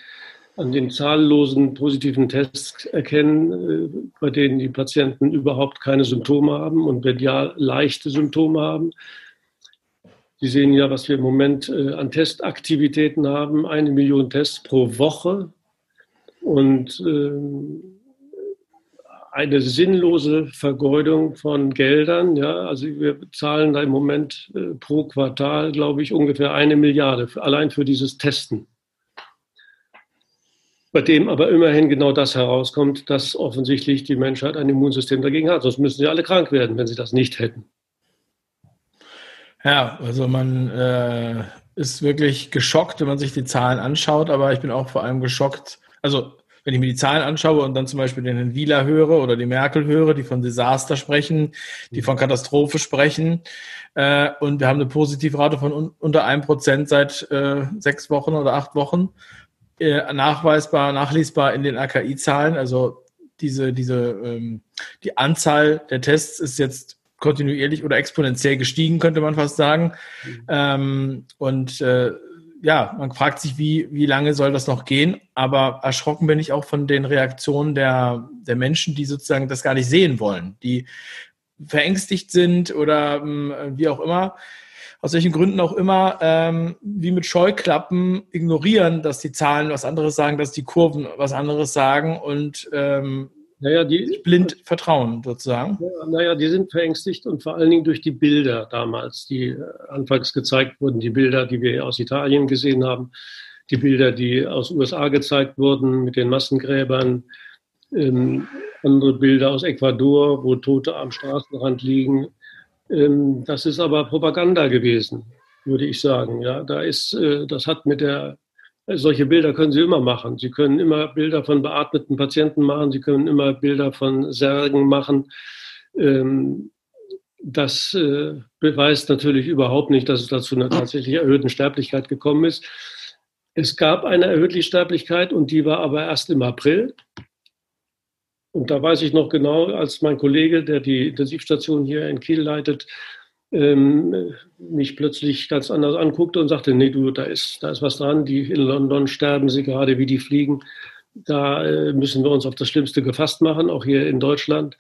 an den zahllosen positiven Tests erkennen, äh, bei denen die Patienten überhaupt keine Symptome haben und ja leichte Symptome haben. Sie sehen ja, was wir im Moment äh, an Testaktivitäten haben, eine Million Tests pro Woche und ähm, eine sinnlose Vergeudung von Geldern. Ja, also wir zahlen da im Moment äh, pro Quartal, glaube ich, ungefähr eine Milliarde allein für dieses Testen bei dem aber immerhin genau das herauskommt, dass offensichtlich die Menschheit ein Immunsystem dagegen hat. Sonst müssen sie alle krank werden, wenn sie das nicht hätten. Ja, also man äh, ist wirklich geschockt, wenn man sich die Zahlen anschaut, aber ich bin auch vor allem geschockt, also wenn ich mir die Zahlen anschaue und dann zum Beispiel den Herrn Wieler höre oder die Merkel höre, die von Desaster sprechen, die von Katastrophe sprechen, äh, und wir haben eine Positivrate von un unter einem Prozent seit äh, sechs Wochen oder acht Wochen, äh, nachweisbar, nachlesbar in den AKI-Zahlen. Also diese, diese, ähm, die Anzahl der Tests ist jetzt kontinuierlich oder exponentiell gestiegen, könnte man fast sagen. Mhm. Ähm, und äh, ja, man fragt sich, wie, wie lange soll das noch gehen? Aber erschrocken bin ich auch von den Reaktionen der, der Menschen, die sozusagen das gar nicht sehen wollen, die verängstigt sind oder äh, wie auch immer aus welchen Gründen auch immer, ähm, wie mit Scheuklappen ignorieren, dass die Zahlen was anderes sagen, dass die Kurven was anderes sagen und ähm, naja, die, blind vertrauen sozusagen. Ja, naja, die sind verängstigt und vor allen Dingen durch die Bilder damals, die äh, anfangs gezeigt wurden, die Bilder, die wir aus Italien gesehen haben, die Bilder, die aus USA gezeigt wurden mit den Massengräbern, ähm, andere Bilder aus Ecuador, wo Tote am Straßenrand liegen, ähm, das ist aber Propaganda gewesen, würde ich sagen. Ja, da ist, äh, das hat mit der, solche Bilder können Sie immer machen. Sie können immer Bilder von beatmeten Patienten machen. Sie können immer Bilder von Särgen machen. Ähm, das äh, beweist natürlich überhaupt nicht, dass es dazu einer tatsächlich erhöhten Sterblichkeit gekommen ist. Es gab eine erhöhte Sterblichkeit und die war aber erst im April. Und da weiß ich noch genau, als mein Kollege, der die Intensivstation hier in Kiel leitet, ähm, mich plötzlich ganz anders anguckte und sagte, nee, du, da ist, da ist was dran, die in London sterben sie gerade, wie die fliegen. Da äh, müssen wir uns auf das Schlimmste gefasst machen, auch hier in Deutschland.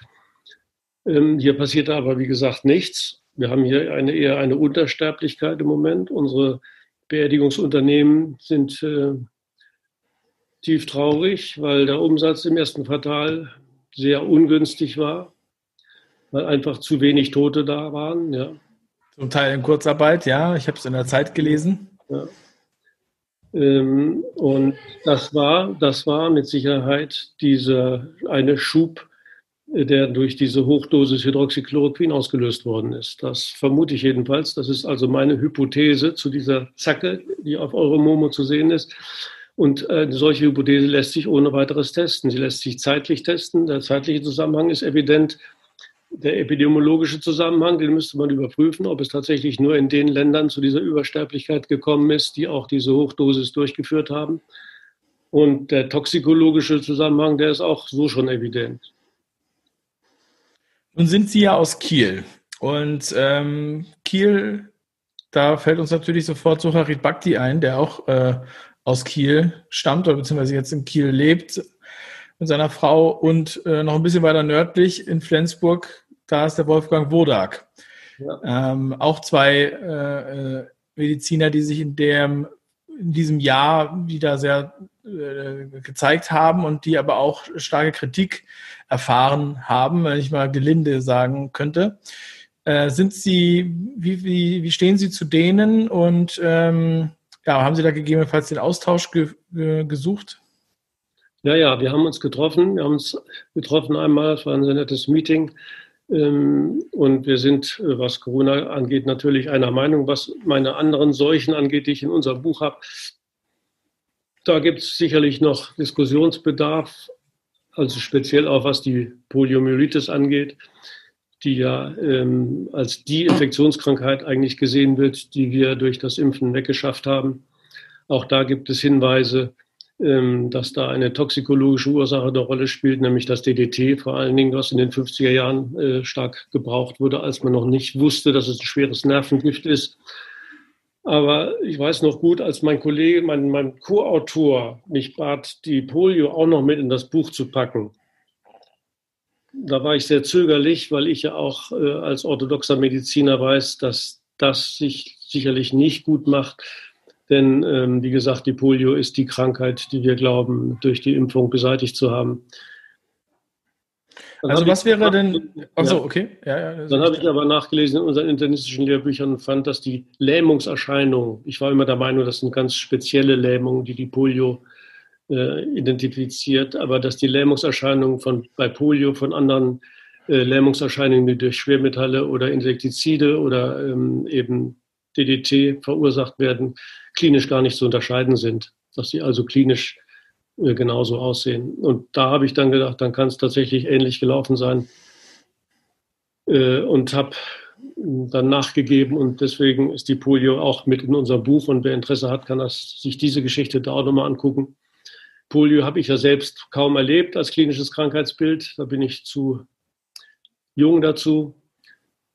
Ähm, hier passiert aber, wie gesagt, nichts. Wir haben hier eine, eher eine Untersterblichkeit im Moment. Unsere Beerdigungsunternehmen sind äh, tief traurig, weil der Umsatz im ersten Quartal sehr ungünstig war, weil einfach zu wenig Tote da waren. Ja. Zum Teil in Kurzarbeit, ja, ich habe es in der Zeit gelesen. Ja. Ähm, und das war, das war mit Sicherheit dieser eine Schub, der durch diese Hochdosis Hydroxychloroquin ausgelöst worden ist. Das vermute ich jedenfalls. Das ist also meine Hypothese zu dieser Zacke, die auf Euromomo zu sehen ist. Und äh, eine solche Hypothese lässt sich ohne weiteres testen. Sie lässt sich zeitlich testen. Der zeitliche Zusammenhang ist evident. Der epidemiologische Zusammenhang, den müsste man überprüfen, ob es tatsächlich nur in den Ländern zu dieser Übersterblichkeit gekommen ist, die auch diese Hochdosis durchgeführt haben. Und der toxikologische Zusammenhang, der ist auch so schon evident. Nun sind Sie ja aus Kiel. Und ähm, Kiel, da fällt uns natürlich sofort Sucharit Bhakti ein, der auch äh, aus Kiel stammt oder beziehungsweise jetzt in Kiel lebt mit seiner Frau und äh, noch ein bisschen weiter nördlich in Flensburg, da ist der Wolfgang Wodak. Ja. Ähm, auch zwei äh, äh, Mediziner, die sich in dem in diesem Jahr wieder sehr äh, gezeigt haben und die aber auch starke Kritik erfahren haben, wenn ich mal gelinde sagen könnte. Äh, sind Sie, wie, wie, wie stehen Sie zu denen und ähm, ja, haben Sie da gegebenenfalls den Austausch ge, ge, gesucht? Ja, ja, wir haben uns getroffen. Wir haben uns getroffen einmal, es war ein sehr nettes Meeting. Ähm, und wir sind, äh, was Corona angeht, natürlich einer Meinung. Was meine anderen Seuchen angeht, die ich in unserem Buch habe, da gibt es sicherlich noch Diskussionsbedarf, also speziell auch was die Poliomyelitis angeht, die ja ähm, als die Infektionskrankheit eigentlich gesehen wird, die wir durch das Impfen weggeschafft haben. Auch da gibt es Hinweise, dass da eine toxikologische Ursache eine Rolle spielt, nämlich das DDT, vor allen Dingen, was in den 50er Jahren äh, stark gebraucht wurde, als man noch nicht wusste, dass es ein schweres Nervengift ist. Aber ich weiß noch gut, als mein Kollege, mein, mein Co-Autor mich bat, die Polio auch noch mit in das Buch zu packen. Da war ich sehr zögerlich, weil ich ja auch äh, als orthodoxer Mediziner weiß, dass das sich sicherlich nicht gut macht, denn ähm, wie gesagt, die Polio ist die Krankheit, die wir glauben, durch die Impfung beseitigt zu haben. Dann also was wäre denn? Achso, ja. okay. Ja, ja, dann habe ich aber nachgelesen in unseren internistischen Lehrbüchern und fand, dass die Lähmungserscheinungen, ich war immer der Meinung, das sind ganz spezielle Lähmungen, die die Polio äh, identifiziert, aber dass die Lähmungserscheinungen von, bei Polio von anderen äh, Lähmungserscheinungen, die durch Schwermetalle oder Insektizide oder ähm, eben DDT verursacht werden, klinisch gar nicht zu unterscheiden sind, dass sie also klinisch äh, genauso aussehen. Und da habe ich dann gedacht, dann kann es tatsächlich ähnlich gelaufen sein äh, und habe dann nachgegeben und deswegen ist die Polio auch mit in unserem Buch und wer Interesse hat, kann das, sich diese Geschichte da auch nochmal angucken. Polio habe ich ja selbst kaum erlebt als klinisches Krankheitsbild, da bin ich zu jung dazu,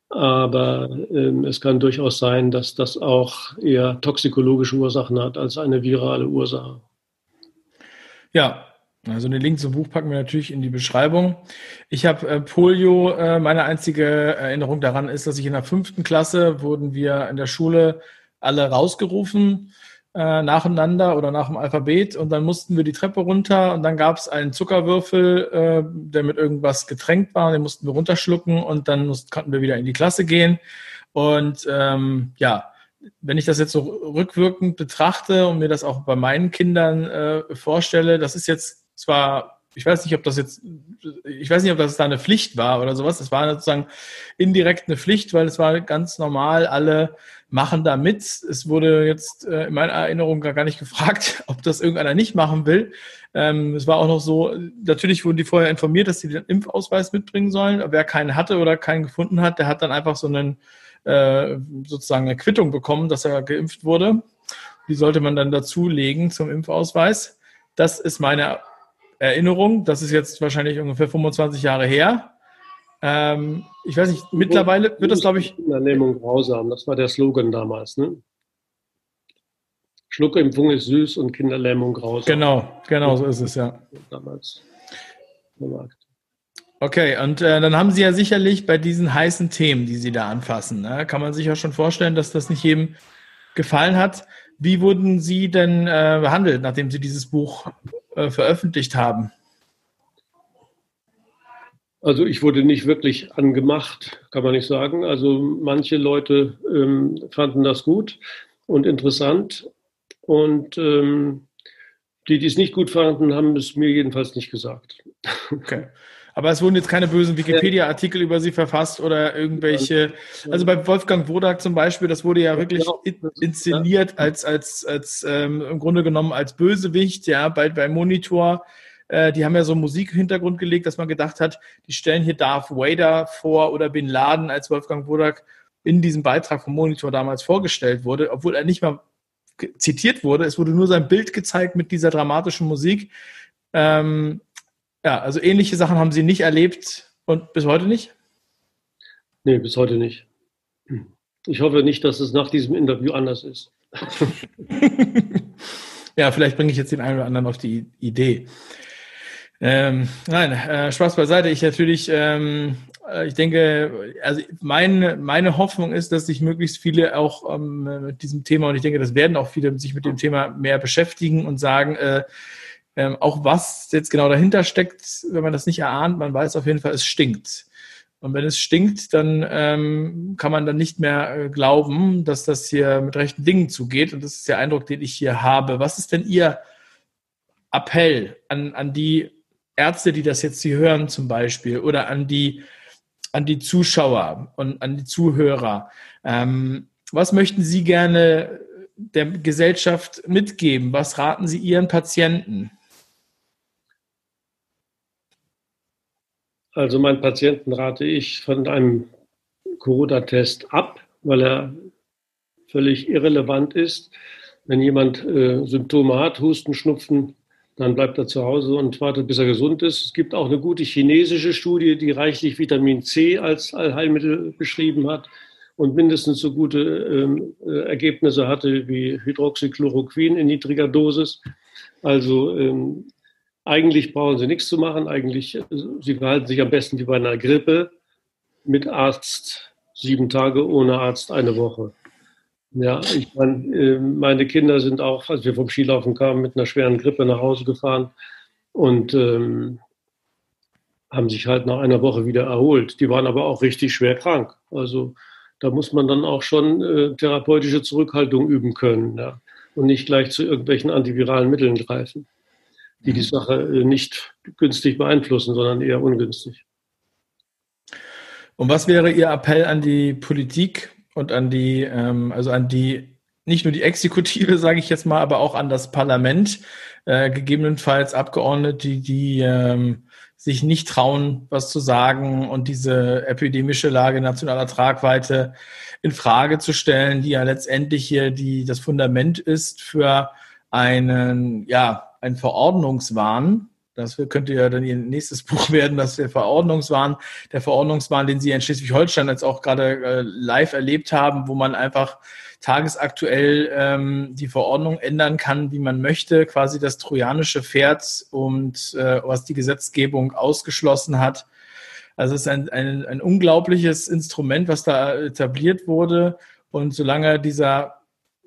aber ähm, es kann durchaus sein, dass das auch eher toxikologische Ursachen hat als eine virale Ursache. Ja, also den Link zum Buch packen wir natürlich in die Beschreibung. Ich habe äh, Polio, äh, meine einzige Erinnerung daran ist, dass ich in der fünften Klasse wurden wir in der Schule alle rausgerufen äh, nacheinander oder nach dem Alphabet und dann mussten wir die Treppe runter und dann gab es einen Zuckerwürfel, äh, der mit irgendwas getränkt war, den mussten wir runterschlucken und dann mussten, konnten wir wieder in die Klasse gehen. Und ähm, ja, wenn ich das jetzt so rückwirkend betrachte und mir das auch bei meinen Kindern äh, vorstelle, das ist jetzt zwar, ich weiß nicht, ob das jetzt, ich weiß nicht, ob das da eine Pflicht war oder sowas. Es war sozusagen indirekt eine Pflicht, weil es war ganz normal, alle machen da mit. Es wurde jetzt äh, in meiner Erinnerung gar nicht gefragt, *laughs* ob das irgendeiner nicht machen will. Ähm, es war auch noch so, natürlich wurden die vorher informiert, dass sie den Impfausweis mitbringen sollen. Wer keinen hatte oder keinen gefunden hat, der hat dann einfach so einen äh, sozusagen eine Quittung bekommen, dass er geimpft wurde. Die sollte man dann dazulegen zum Impfausweis. Das ist meine Erinnerung. Das ist jetzt wahrscheinlich ungefähr 25 Jahre her. Ähm, ich weiß nicht, mittlerweile wird das, glaube ich. Kinderlähmung grausam, das war der Slogan damals, ne? Schluckimpfung ist süß und Kinderlähmung grausam. Genau, genau so ist es, ja. Damals. Okay, und äh, dann haben Sie ja sicherlich bei diesen heißen Themen, die Sie da anfassen, ne, kann man sich ja schon vorstellen, dass das nicht jedem gefallen hat. Wie wurden Sie denn äh, behandelt, nachdem Sie dieses Buch äh, veröffentlicht haben? Also ich wurde nicht wirklich angemacht, kann man nicht sagen. Also manche Leute ähm, fanden das gut und interessant und ähm, die, die es nicht gut fanden, haben es mir jedenfalls nicht gesagt. Okay. *laughs* Aber es wurden jetzt keine bösen Wikipedia-Artikel über sie verfasst oder irgendwelche. Also bei Wolfgang Wodak zum Beispiel, das wurde ja wirklich inszeniert als, als, als ähm, im Grunde genommen als Bösewicht, ja, bei, bei Monitor äh, die haben ja so Musikhintergrund gelegt, dass man gedacht hat, die stellen hier Darth Vader vor oder Bin Laden, als Wolfgang Wodak in diesem Beitrag vom Monitor damals vorgestellt wurde, obwohl er nicht mal zitiert wurde. Es wurde nur sein Bild gezeigt mit dieser dramatischen Musik. Ähm, ja, also ähnliche Sachen haben Sie nicht erlebt und bis heute nicht? Nee, bis heute nicht. Ich hoffe nicht, dass es nach diesem Interview anders ist. *laughs* ja, vielleicht bringe ich jetzt den einen oder anderen auf die Idee. Ähm, nein, äh, Spaß beiseite. Ich natürlich, ähm, äh, ich denke, also mein, meine Hoffnung ist, dass sich möglichst viele auch ähm, mit diesem Thema, und ich denke, das werden auch viele sich mit dem Thema mehr beschäftigen und sagen, äh, äh, auch was jetzt genau dahinter steckt, wenn man das nicht erahnt, man weiß auf jeden Fall, es stinkt. Und wenn es stinkt, dann ähm, kann man dann nicht mehr äh, glauben, dass das hier mit rechten Dingen zugeht. Und das ist der Eindruck, den ich hier habe. Was ist denn Ihr Appell an, an die Ärzte, die das jetzt hier hören zum Beispiel, oder an die, an die Zuschauer und an die Zuhörer? Ähm, was möchten Sie gerne der Gesellschaft mitgeben? Was raten Sie Ihren Patienten? Also meinen Patienten rate ich von einem Corona-Test ab, weil er völlig irrelevant ist. Wenn jemand äh, Symptome hat, Husten, Schnupfen, dann bleibt er zu Hause und wartet, bis er gesund ist. Es gibt auch eine gute chinesische Studie, die reichlich Vitamin C als Allheilmittel beschrieben hat und mindestens so gute ähm, äh, Ergebnisse hatte wie Hydroxychloroquin in niedriger Dosis. Also ähm, eigentlich brauchen sie nichts zu machen. Eigentlich, sie verhalten sich am besten wie bei einer Grippe mit Arzt sieben Tage, ohne Arzt eine Woche. Ja, ich meine, äh, meine Kinder sind auch, als wir vom Skilaufen kamen, mit einer schweren Grippe nach Hause gefahren und ähm, haben sich halt nach einer Woche wieder erholt. Die waren aber auch richtig schwer krank. Also da muss man dann auch schon äh, therapeutische Zurückhaltung üben können ja, und nicht gleich zu irgendwelchen antiviralen Mitteln greifen die die mhm. Sache äh, nicht günstig beeinflussen, sondern eher ungünstig. Und was wäre Ihr Appell an die Politik und an die, ähm, also an die, nicht nur die Exekutive, *laughs* sage ich jetzt mal, aber auch an das Parlament, äh, gegebenenfalls Abgeordnete, die, die ähm, sich nicht trauen, was zu sagen und diese epidemische Lage nationaler Tragweite in Frage zu stellen, die ja letztendlich hier die, das Fundament ist für einen, ja, ein Verordnungswahn. Das könnte ja dann Ihr nächstes *laughs* Buch werden, dass der Verordnungswahn, der Verordnungswahn, den Sie in Schleswig-Holstein jetzt auch gerade äh, live erlebt haben, wo man einfach tagesaktuell ähm, die Verordnung ändern kann, wie man möchte, quasi das trojanische Pferd und äh, was die Gesetzgebung ausgeschlossen hat. Also es ist ein, ein, ein unglaubliches Instrument, was da etabliert wurde. Und solange dieser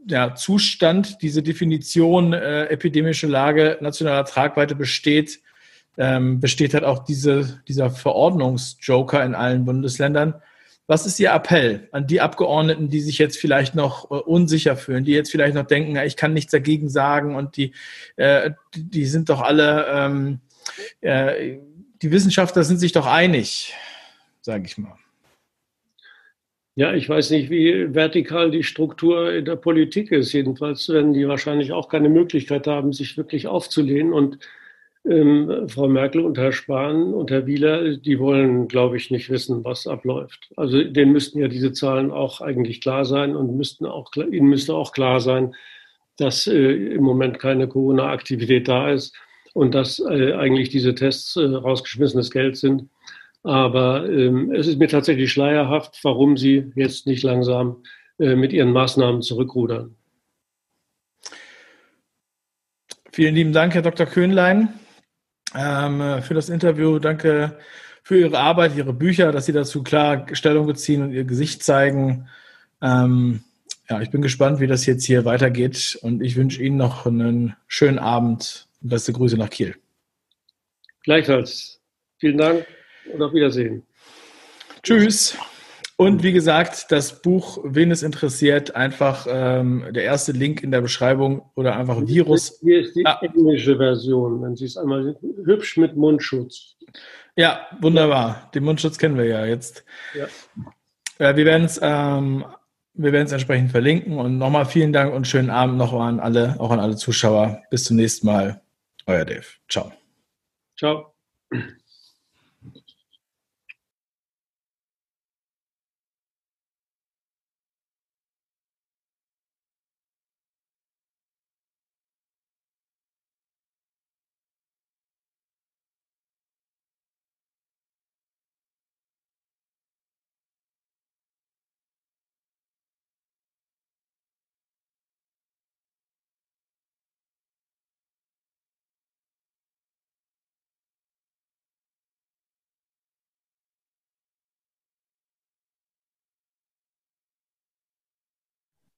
ja, Zustand, diese Definition äh, epidemische Lage nationaler Tragweite besteht, ähm, besteht halt auch diese, dieser Verordnungsjoker in allen Bundesländern. Was ist Ihr Appell an die Abgeordneten, die sich jetzt vielleicht noch äh, unsicher fühlen, die jetzt vielleicht noch denken, ich kann nichts dagegen sagen und die, äh, die sind doch alle, ähm, äh, die Wissenschaftler sind sich doch einig, sage ich mal. Ja, ich weiß nicht, wie vertikal die Struktur in der Politik ist. Jedenfalls werden die wahrscheinlich auch keine Möglichkeit haben, sich wirklich aufzulehnen. Und ähm, Frau Merkel und Herr Spahn und Herr Wieler, die wollen, glaube ich, nicht wissen, was abläuft. Also denen müssten ja diese Zahlen auch eigentlich klar sein und müssten auch, ihnen müsste auch klar sein, dass äh, im Moment keine Corona-Aktivität da ist und dass äh, eigentlich diese Tests äh, rausgeschmissenes Geld sind. Aber ähm, es ist mir tatsächlich schleierhaft, warum Sie jetzt nicht langsam äh, mit Ihren Maßnahmen zurückrudern. Vielen lieben Dank, Herr Dr. Köhnlein, ähm, für das Interview. Danke für Ihre Arbeit, Ihre Bücher, dass Sie dazu klar Stellung beziehen und Ihr Gesicht zeigen. Ähm, ja, ich bin gespannt, wie das jetzt hier weitergeht und ich wünsche Ihnen noch einen schönen Abend. Beste Grüße nach Kiel. Gleichfalls. Vielen Dank und auf Wiedersehen. Tschüss. Und wie gesagt, das Buch, wen es interessiert, einfach ähm, der erste Link in der Beschreibung oder einfach Virus. Hier ist die ah. englische Version, wenn Sie es einmal hübsch mit Mundschutz. Ja, wunderbar. Den Mundschutz kennen wir ja jetzt. Ja. Äh, wir werden es ähm, wir werden es entsprechend verlinken und nochmal vielen Dank und schönen Abend noch an alle, auch an alle Zuschauer. Bis zum nächsten Mal. Euer Dave. Ciao. Ciao.